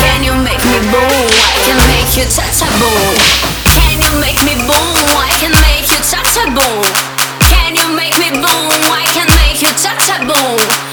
Can you make me boom? I can make you cha cha boom. Can you make me boom? I can make you cha cha boom. Can you make me boom? I can make you cha cha boom.